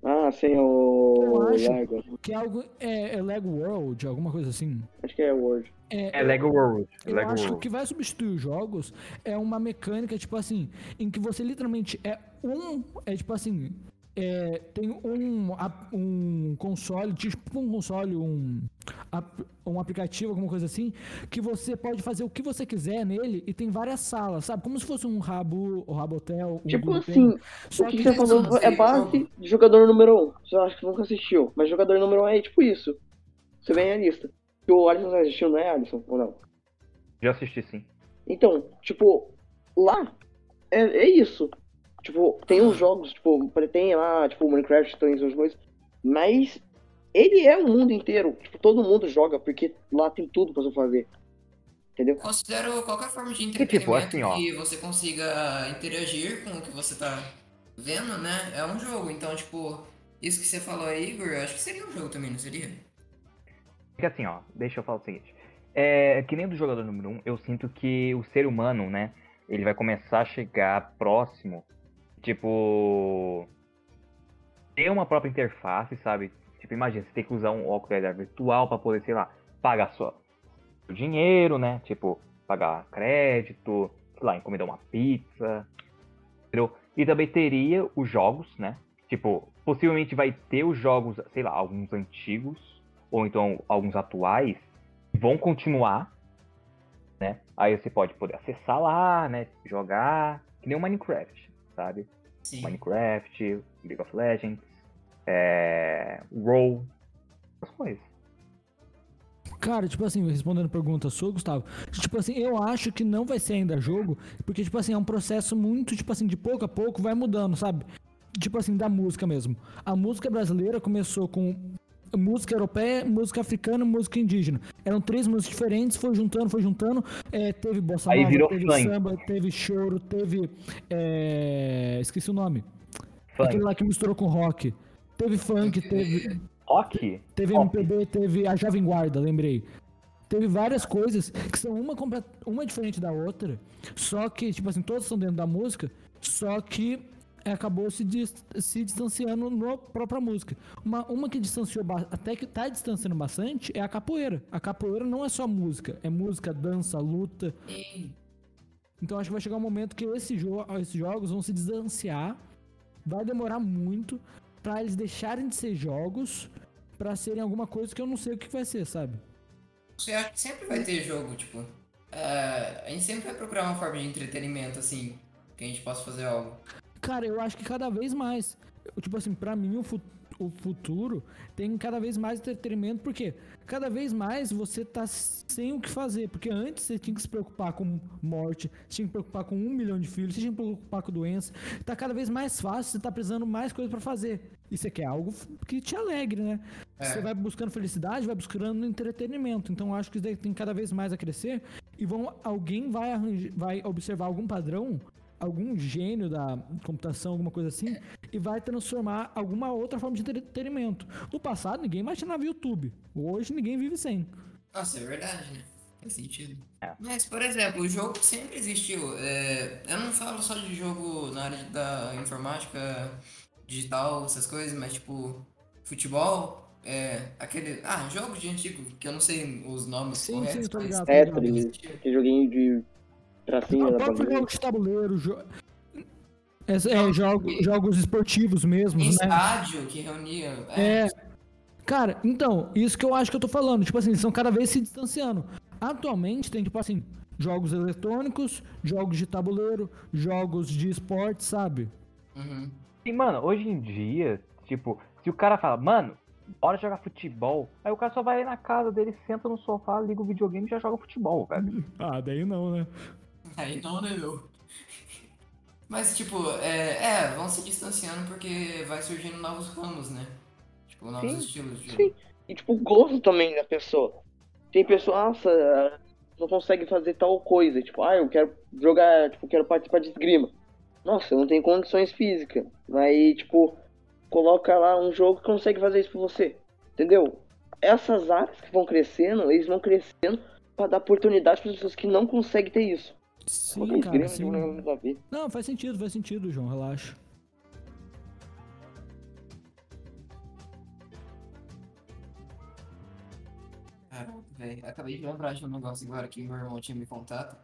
Ah, sem o Eu acho. Lego. Que é algo. É, é Lego World, alguma coisa assim. Acho que é Word. É Lego World. é Eu Lego acho que o World. que vai substituir os jogos é uma mecânica, tipo assim, em que você literalmente é um. É tipo assim. É, tem um, um console, tipo um console, um, um aplicativo, alguma coisa assim, que você pode fazer o que você quiser nele e tem várias salas, sabe? Como se fosse um Rabu, o Rabotel. um Tipo Google assim, o que, que você falou isso é base de jogador número 1. Um. Você acha que nunca assistiu, mas jogador número 1 um é tipo isso. Você vem a lista. Que o Alisson já assistiu, não é, Alisson? Ou não? Já assisti sim. Então, tipo, lá é, é isso. Tipo, tem uns jogos, tipo, tem lá, tipo, Minecraft, tem essas coisas, mas ele é o mundo inteiro. Tipo, todo mundo joga, porque lá tem tudo pra você fazer. Entendeu? Considero qualquer forma de tipo, entretenimento assim, ó. que você consiga interagir com o que você tá vendo, né? É um jogo. Então, tipo, isso que você falou aí, Igor, eu acho que seria um jogo também, não seria? Porque assim, ó, deixa eu falar o seguinte. É, que nem do jogador número 1, um, eu sinto que o ser humano, né, ele vai começar a chegar próximo, tipo, ter uma própria interface, sabe? Tipo, imagina, você tem que usar um óculos virtual pra poder, sei lá, pagar sua, seu dinheiro, né? Tipo, pagar crédito, sei lá, encomendar uma pizza, entendeu? E também teria os jogos, né? Tipo, possivelmente vai ter os jogos, sei lá, alguns antigos, ou então alguns atuais, vão continuar, né? Aí você pode poder acessar lá, né? Jogar, que nem o Minecraft, sabe? Sim. Minecraft, League of Legends, é... WoW, essas coisas. Cara, tipo assim, respondendo a pergunta sua, Gustavo, tipo assim, eu acho que não vai ser ainda jogo, porque, tipo assim, é um processo muito, tipo assim, de pouco a pouco vai mudando, sabe? Tipo assim, da música mesmo. A música brasileira começou com música europeia, música africana música indígena. Eram três músicas diferentes, foi juntando, foi juntando. é, teve bossa Aí nova, virou teve funk. samba, teve choro, teve. é, esqueci o nome. Funk. Aquele lá que misturou com rock. Teve funk, teve. Rock? Teve Pop. MPB, teve a Jovem Guarda, lembrei. Teve várias coisas que são uma, uma diferente da outra, só que, tipo assim, todas estão dentro da música, só que acabou se, dis- se distanciando na própria música. Uma, uma que distanciou, até que tá distanciando bastante, é a capoeira. A capoeira não é só música, é música, dança, luta. Então acho que vai chegar um momento que esse jo esses jogos vão se distanciar. Vai demorar muito pra eles deixarem de ser jogos pra serem alguma coisa que eu não sei o que vai ser, sabe? você acha que sempre vai ter jogo, tipo. é, a gente sempre vai procurar uma forma de entretenimento, assim, que a gente possa fazer algo. Cara, eu acho que cada vez mais. eu, Tipo assim, pra mim o, fu- o futuro tem cada vez mais entretenimento, porque cada vez mais você tá sem o que fazer. Porque antes você tinha que se preocupar com morte, você tinha que se preocupar com um milhão de filhos, você tinha que se preocupar com doença. Tá cada vez mais fácil, você tá precisando mais coisa pra fazer. E você quer algo que te alegre, né? É. Você vai buscando felicidade, vai buscando entretenimento. Então eu acho que isso daí tem cada vez mais a crescer. E vão, alguém vai, arranja- vai observar algum padrão, algum gênio da computação, alguma coisa assim, e vai transformar alguma outra forma de entretenimento. No passado, ninguém imaginava YouTube. Hoje, ninguém vive sem. Nossa, é verdade, né? Faz sentido. É. Mas, por exemplo, o jogo sempre existiu. É, eu não falo só de jogo na área da informática digital, essas coisas, mas tipo, futebol, é, aquele. Ah, jogo de antigo, que eu não sei os nomes Sim, corretos. sim, tô mas ligado. Tetris, aquele joguinho de tracinho O na próprio bagulho. jogo de tabuleiro, jo... é, é, jogo- jogos esportivos mesmo, né? estádio que reunia. É. Cara, então, isso que eu acho que eu tô falando. Tipo assim, eles estão cada vez se distanciando. Atualmente tem, tipo assim, jogos eletrônicos, jogos de tabuleiro, jogos de esporte, sabe? Uhum. E, mano, hoje em dia, tipo, se o cara fala, mano, bora jogar futebol, aí o cara só vai na casa dele, senta no sofá, liga o videogame e já joga futebol, velho. Ah, daí não, né? Aí não, né, meu? Mas, tipo, é, é, vão se distanciando porque vai surgindo novos ramos, né? Tipo, novos Sim, estilos de sim. E, tipo, o gosto também da pessoa. Tem pessoa, nossa, não consegue fazer tal coisa. Tipo, ah, eu quero jogar, tipo, quero participar de esgrima. Nossa, eu não tenho condições físicas. Aí, tipo, coloca lá um jogo que consegue fazer isso por você. Entendeu? Essas áreas que vão crescendo, eles vão crescendo pra dar oportunidade para pessoas que não conseguem ter isso. Sim, cara, sim. não faz sentido, faz sentido, João, relaxa. Caramba, velho. Acabei de lembrar de um negócio agora que meu irmão tinha me contado.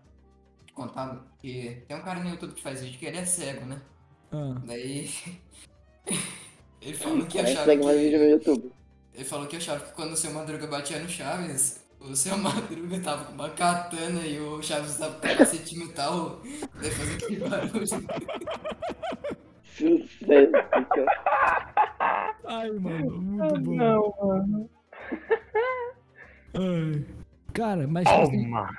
Contado que tem um cara no YouTube que faz vídeo que ele é cego, né? Ah, Daí. ele falou que achava segue mais vídeo no que. YouTube. Ele falou que achava que quando o seu Madruga batia no Chaves, o seu Madruga tava com uma katana e o Chaves tava com capacete de metal. Daí fazia aquele barulho. Sucesso, cara. Ai, mano, muito bom. Não, mano. Ai. Cara, mas tipo assim, Toma!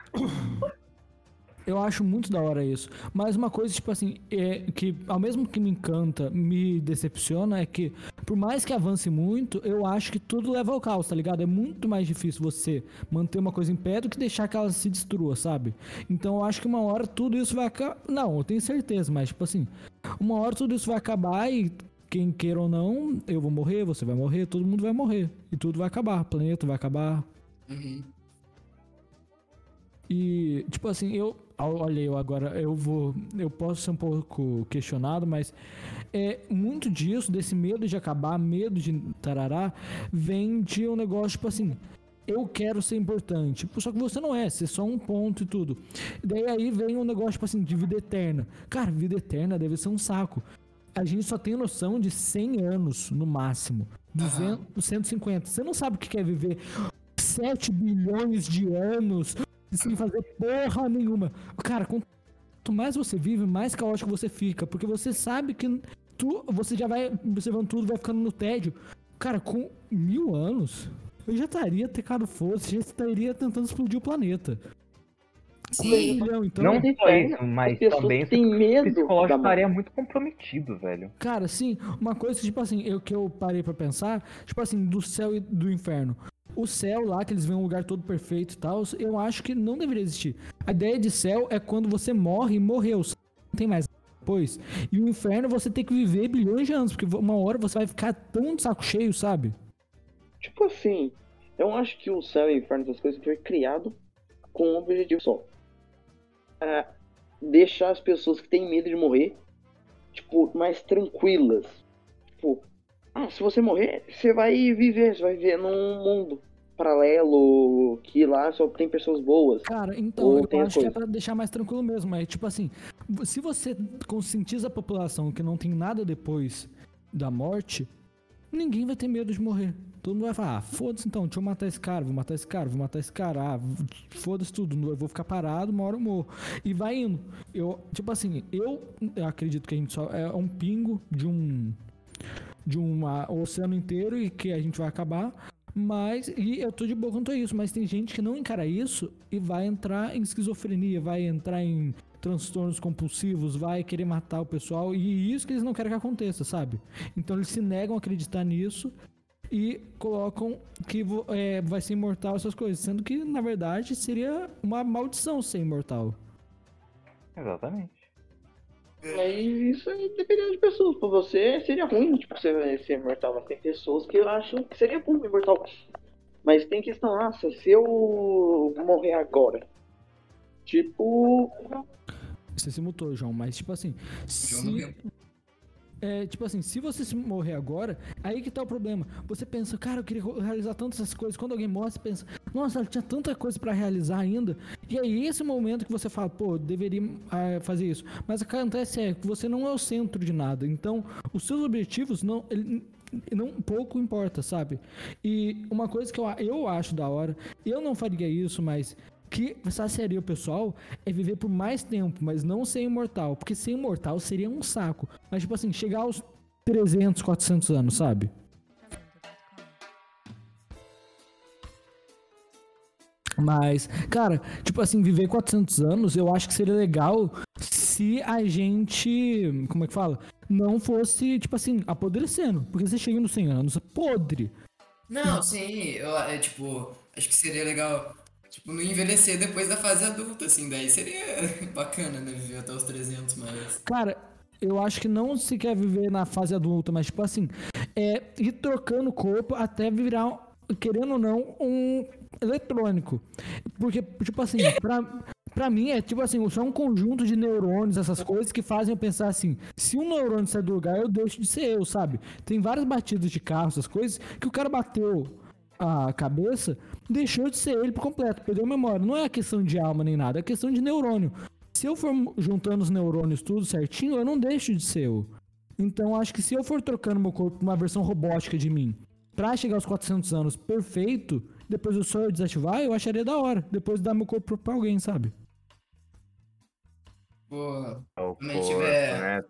Eu acho muito da hora isso. Mas uma coisa, tipo assim, é que ao mesmo que me encanta, me decepciona, é que por mais que avance muito, eu acho que tudo leva ao caos, tá ligado? É muito mais difícil você manter uma coisa em pé do que deixar que ela se destrua, sabe? Então eu acho que uma hora tudo isso vai acabar. Não, eu tenho certeza, mas tipo assim, uma hora tudo isso vai acabar e quem queira ou não, eu vou morrer, você vai morrer, todo mundo vai morrer. E tudo vai acabar, o planeta vai acabar, Uhum. E, tipo assim, eu. Olha, eu agora, eu vou. Eu posso ser um pouco questionado, mas. É, muito disso, desse medo de acabar, medo de tarará, vem de um negócio, tipo assim. Eu quero ser importante. Só que você não é, você é só um ponto e tudo. Daí aí vem um negócio, tipo assim, de vida eterna. Cara, vida eterna deve ser um saco. A gente só tem noção de 100 anos no máximo. 200, 150. Você não sabe o que quer viver 7 bilhões de anos sem fazer porra nenhuma. Cara, quanto mais você vive, mais caótico você fica. Porque você sabe que tu, você já vai observando tudo, vai ficando no tédio. Cara, com mil anos, eu já estaria tecado fosse, já estaria tentando explodir o planeta. Sim. milhão, então. Não só isso, mas também têm o medo psicológico estaria muito comprometido, velho. Cara, sim, uma coisa que, tipo assim, eu, que eu parei pra pensar, tipo assim, do céu e do inferno. O céu lá, que eles veem um lugar todo perfeito e tal, eu acho que não deveria existir. A ideia de céu é quando você morre e morreu. Não tem mais depois. E o inferno você tem que viver bilhões de anos, porque uma hora você vai ficar tão de saco cheio, sabe? Tipo assim, eu acho que o céu e o inferno, essas coisas, foi criado com um objetivo só. É deixar as pessoas que têm medo de morrer, tipo, mais tranquilas. Tipo, ah, se você morrer, você vai viver, você vai viver num mundo paralelo, que lá só tem pessoas boas. Cara, então, eu acho que é pra deixar mais tranquilo mesmo. Mas, tipo assim, se você conscientiza a população que não tem nada depois da morte, ninguém vai ter medo de morrer. Todo mundo vai falar, ah, foda-se então, deixa eu matar esse cara, vou matar esse cara, vou matar esse cara, ah, foda-se tudo, eu vou ficar parado, uma hora eu morro. E vai indo. Eu, tipo assim, eu acredito que a gente só é um pingo de um de um oceano inteiro e que a gente vai acabar. Mas, e eu tô de boa quanto a isso, mas tem gente que não encara isso e vai entrar em esquizofrenia, vai entrar em transtornos compulsivos, vai querer matar o pessoal, e isso que eles não querem que aconteça, sabe? Então eles se negam a acreditar nisso e colocam que é, vai ser imortal essas coisas, sendo que na verdade seria uma maldição ser imortal. Exatamente. Mas isso aí dependendo de pessoas. Pra você seria ruim, tipo, você ser imortal, mas tem pessoas que acham que seria bom imortal. Mas tem questão, nossa, se eu morrer agora, tipo, Você se mutou, João, mas tipo assim, se. É, tipo assim, se você morrer agora, aí que tá o problema. Você pensa, cara, eu queria realizar tantas coisas. Quando alguém morre, você pensa, nossa, eu tinha tanta coisa pra realizar ainda. E aí, esse momento que você fala, pô, deveria ah, fazer isso. Mas o que acontece é que você não é o centro de nada. Então, os seus objetivos não. ele- não pouco importa, sabe? E uma coisa que eu, eu acho da hora, eu não faria isso, mas que saciaria o pessoal é viver por mais tempo, mas não ser imortal. Porque ser imortal seria um saco. Mas, tipo assim, chegar aos 300, 400 anos, sabe? Mas, cara, tipo assim, viver 400 anos, eu acho que seria legal se a gente, como é que fala? Não fosse, tipo assim, apodrecendo. Porque você chega nos 100 anos podre. Não, sim, eu, é, tipo, acho que seria legal, tipo, não envelhecer depois da fase adulta, assim, daí seria bacana, né, viver até os 300, mas... Cara, eu acho que não se quer viver na fase adulta, mas, tipo assim, é ir trocando o corpo até virar, querendo ou não, um eletrônico. Porque, tipo assim, pra, pra mim é tipo assim, só um conjunto de neurônios, essas coisas que fazem eu pensar assim, se um neurônio sai do lugar, eu deixo de ser eu, sabe? Tem várias batidas de carro, essas coisas, que o cara bateu a cabeça, deixou de ser ele por completo, perdeu memória. Não é questão de alma nem nada, é questão de neurônio. Se eu for juntando os neurônios tudo certinho, eu não deixo de ser eu. Então acho que se eu for trocando meu corpo pra uma versão robótica de mim, pra chegar aos 400 anos perfeito, depois eu só desativar, eu acharia da hora. Depois dar meu corpo pra alguém, sabe? Pô, O Quando a gente corpo, tiver né?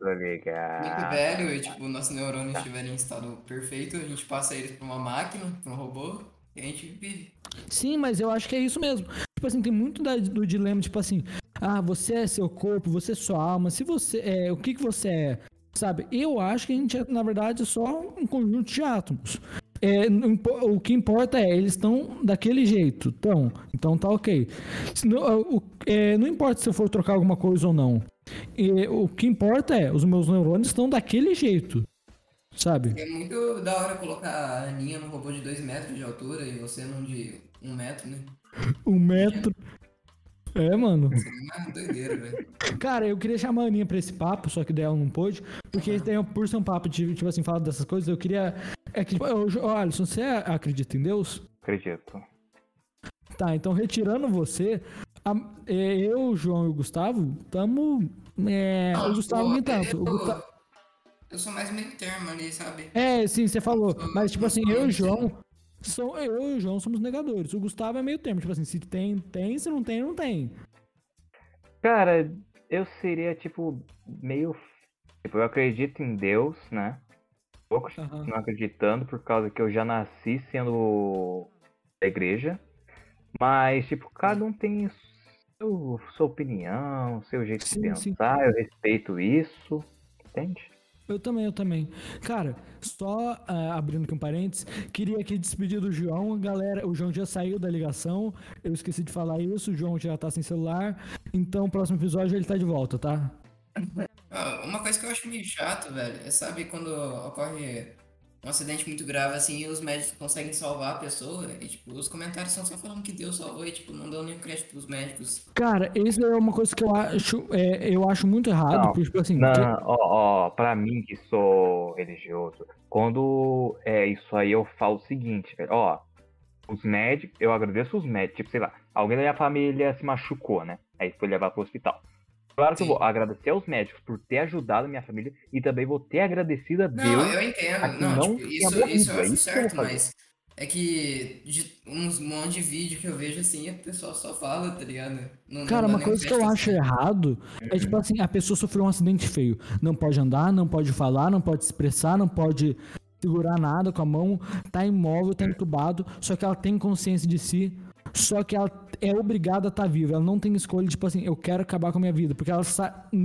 Muito velho e, tipo, nossos neurônios estiverem em estado perfeito, a gente passa eles pra uma máquina, pra um robô, e a gente vive. Sim, mas eu acho que é isso mesmo. Tipo assim, tem muito da- do dilema, tipo assim, ah, você é seu corpo, você é sua alma, se você é, o que que você é, sabe? Eu acho que a gente é, na verdade, só um conjunto de átomos. É, o que importa é, eles estão daquele jeito, então, então tá ok. Se não, o- é, não importa se eu for trocar alguma coisa ou não. E o que importa é, os meus neurônios estão daquele jeito, sabe? É muito da hora colocar a Aninha num robô de 2 metros de altura e você num de 1 um metro, né? Um metro. É, mano. Velho. Cara, eu queria chamar a Aninha pra esse papo, só que daí ela não pôde. Porque tem, por ser um papo de, tipo assim, falar dessas coisas, eu queria. É que, tipo, eu, ô, Alisson, você acredita em Deus? Acredito. Tá, então retirando você, a- é, eu, o João e o Gustavo, tamo. É, o Gustavo nem tanto. O eu- sou mais meio termo ali, sabe? É, sim, você falou. Mas, tipo assim, eu e o João. São, eu e o João somos negadores. O Gustavo é meio termo. Tipo assim, se tem, tem. Se não tem, não tem. Cara, eu seria, tipo, meio. Tipo, eu acredito em Deus, né? Pouco não acreditando, por causa que eu já nasci sendo da igreja. Mas, tipo, cada um tem sua opinião, seu jeito Sim, de sim. pensar, eu respeito isso, entende? Eu também, eu também. Cara, só ah, abrindo aqui um parênteses, queria aqui despedir do João. Galera, o João já saiu da ligação. Eu esqueci de falar isso. O João já tá sem celular. Então, próximo episódio ele tá de volta, tá? Ah, Uma coisa que eu acho meio chato, velho, é sabe quando ocorre um acidente muito grave assim e os médicos conseguem salvar a pessoa e tipo, os comentários são só falando que Deus salvou e tipo, não dão nenhum crédito pros médicos. Cara, isso é uma coisa que eu acho, é, eu acho muito errado. Não, porque, tipo assim, Não, que- ó, ó, pra mim que sou religioso, quando é isso aí eu falo o seguinte, velho, ó, os médicos, eu agradeço os médicos, tipo, sei lá, alguém da minha família se machucou, né? Aí foi levar pro hospital. Claro que eu Sim. vou agradecer aos médicos por ter ajudado a minha família e também vou ter agradecido a Não, Deus. eu a entendo, não, não tipo, isso, morrido, isso eu é acho isso que eu vou certo, mas é que de uns monte de vídeo que eu vejo assim, a pessoa só fala, tá ligado? Não, não Cara, dá uma coisa que eu acho assim. errado é tipo assim, a pessoa sofreu um acidente feio. Não pode andar, não pode falar, não pode expressar, não pode segurar nada com a mão, tá imóvel, tá entubado, só que ela tem consciência de si, só que ela é obrigada a estar viva. Ela não tem escolha, tipo assim, eu quero acabar com a minha vida, porque ela,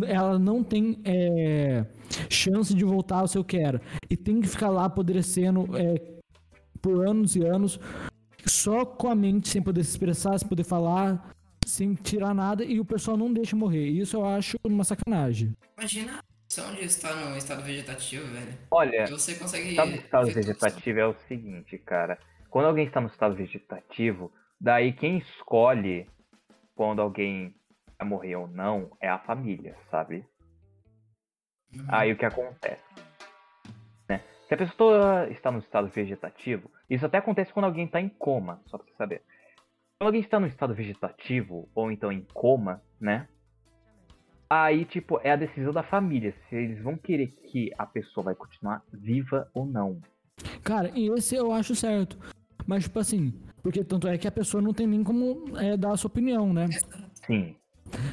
ela não tem é, chance de voltar ao seu quero. E tem que ficar lá apodrecendo é, por anos e anos, só com a mente, sem poder se expressar, sem poder falar, sem tirar nada, e o pessoal não deixa morrer. Isso eu acho uma sacanagem. Imagina a opção de estar no estado vegetativo, velho. Olha, E você consegue. estado, vegetativo é o seguinte, cara. Quando alguém está no estado vegetativo, daí quem escolhe quando alguém vai morrer ou não é a família, sabe? Uhum. Aí o que acontece? Né? Se a pessoa está no estado vegetativo, isso até acontece quando alguém está em coma, só pra você saber. Quando alguém está no estado vegetativo, ou então em coma, né? Aí, tipo, é a decisão da família, se eles vão querer que a pessoa vai continuar viva ou não. Cara, e esse eu acho certo. Mas, tipo assim, Porque tanto é que a pessoa não tem nem como é, dar a sua opinião, né? Sim.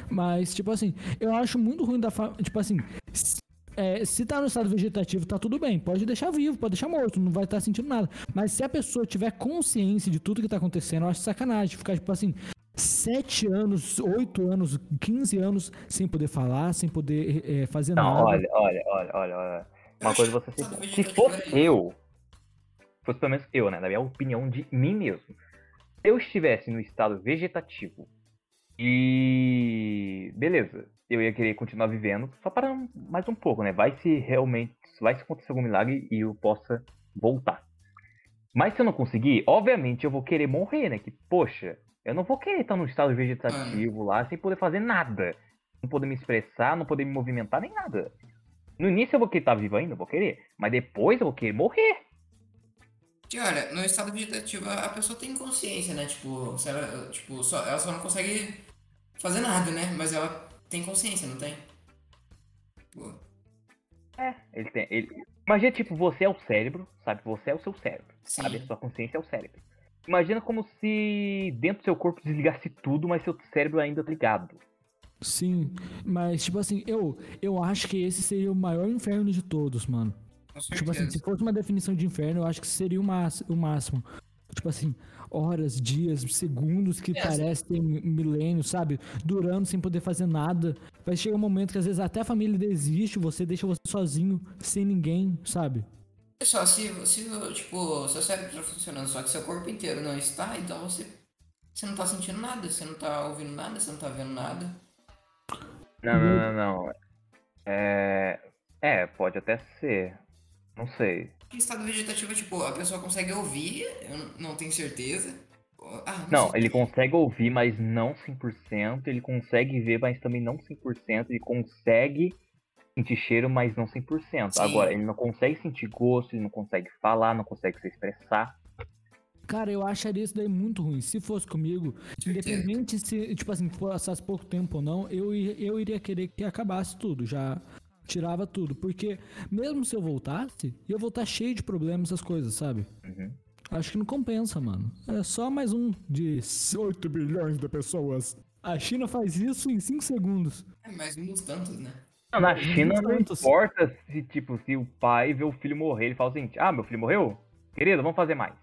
Mas, tipo assim, eu acho muito ruim da fa... Tipo assim, se, é, se tá no estado vegetativo, tá tudo bem. Pode deixar vivo, pode deixar morto, não vai estar sentindo nada. Mas se a pessoa tiver consciência de tudo que tá acontecendo, eu acho sacanagem. Ficar, tipo assim, sete anos, oito anos, 15 anos sem poder falar, sem poder é, fazer Não, nada. olha, olha, olha, olha, olha. Uma coisa você se, se fosse eu, fosse pelo menos eu, né, na minha opinião de mim mesmo, eu estivesse no estado vegetativo e beleza, eu ia querer continuar vivendo só para mais um pouco, né? Vai se realmente, vai se acontecer algum milagre e eu possa voltar. Mas se eu não conseguir, obviamente eu vou querer morrer, né? Que poxa, eu não vou querer estar no estado vegetativo lá sem poder fazer nada, não poder me expressar, não poder me movimentar nem nada. No início eu vou querer estar vivo ainda, vou querer. Mas depois eu vou querer morrer. E olha, no estado vegetativo a pessoa tem consciência, né? Tipo, se ela, tipo só, ela só não consegue fazer nada, né? Mas ela tem consciência, não tem? Tipo, Ele tem. Ele... Imagina, tipo, você é o cérebro, sabe? Você é o seu cérebro. sim. Sabe? A sua consciência é o cérebro. Imagina como se dentro do seu corpo desligasse tudo, mas seu cérebro ainda tá ligado. Sim, mas, tipo assim, eu, eu acho que esse seria o maior inferno de todos, mano. Com Tipo assim, se fosse uma definição de inferno, eu acho que seria o, más- o máximo. Tipo assim, horas, dias, segundos que É, parecem milênios, sabe? Durando sem poder fazer nada. Vai chegar um momento que às vezes até a família desiste, você deixa você sozinho, sem ninguém, sabe? Pessoal, se, se tipo, seu cérebro está funcionando, só que seu corpo inteiro não está, então você, você não tá sentindo nada, você não tá ouvindo nada, você não tá vendo nada. Não, não, não, não. É. É, pode até ser. Não sei. Em estado vegetativo, é tipo, a pessoa consegue ouvir, eu não tenho certeza. Ah, Não, sei. ele consegue ouvir, mas não 100%. Ele consegue ver, mas também não 100%. Ele consegue sentir cheiro, mas não 100%. Sim. Agora, ele não consegue sentir gosto, ele não consegue falar, não consegue se expressar. Cara, eu acharia isso daí muito ruim. Se fosse comigo, independente se, tipo assim, passasse pouco tempo ou não, eu, eu iria querer que acabasse tudo, já tirava tudo. Porque mesmo se eu voltasse, eu vou estar cheio de problemas, essas coisas, sabe? Uhum. Acho que não compensa, mano. É só mais um de 8 bilhões de pessoas. A China faz isso em 5 segundos. É, mas uns tantos, né? Não, na China não tantos. importa se, tipo, se o pai vê o filho morrer, ele fala o seguinte, ah, meu filho morreu? Querido, vamos fazer mais.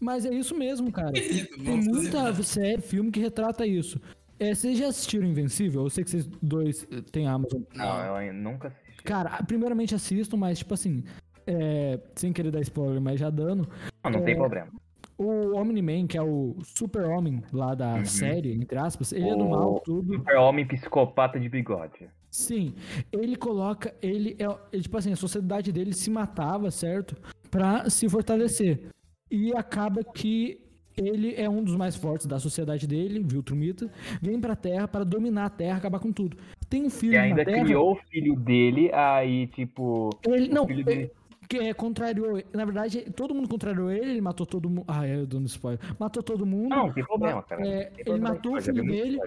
Mas é isso mesmo, cara. Querido, Tem muita série, filme que retrata isso. É, vocês já assistiram Invencível? Eu sei que vocês dois eh, têm Amazon. Não, eu nunca assisti. Cara, primeiramente assisto, mas tipo assim, é, sem querer dar spoiler, mas já dando. Não, não tem é, problema. O Omni-Man, que é o super-homem lá da Uhum. série, entre aspas, ele é do O- mal, tudo. Super homem psicopata de bigode. Sim, ele coloca, ele é, ele, tipo assim, a sociedade dele se matava, certo? Pra se fortalecer. E acaba que ele é um dos mais fortes da sociedade dele, Viltrumita, vem pra Terra para dominar a Terra, acabar com tudo. Tem um filho E ainda Terra, criou o filho dele, aí, tipo. ele não, filho ele- dele. que é, contrariou, na verdade, todo mundo contrariou ele, ele matou todo mundo. Ah, é, eu dando spoiler. Matou todo mundo. Não, tem problema, cara. É, Tem ele problema, matou o filho dele,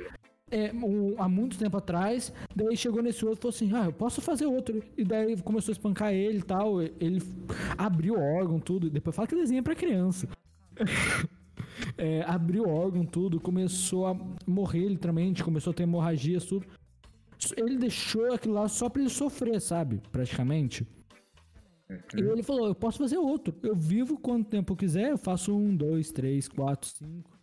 é, um- há muito tempo atrás, daí chegou nesse outro e falou assim, ah, eu posso fazer outro. E daí começou a espancar ele e tal, ele abriu o órgão, tudo, e depois fala que desenha pra criança. É, abriu o órgão, tudo, começou a morrer literalmente, começou a ter hemorragias, tudo. Ele deixou aquilo lá só pra ele sofrer, sabe? Praticamente. E Uhum. ele falou, eu posso fazer outro. Eu vivo quanto tempo eu quiser, eu faço um, dois, três, quatro, cinco.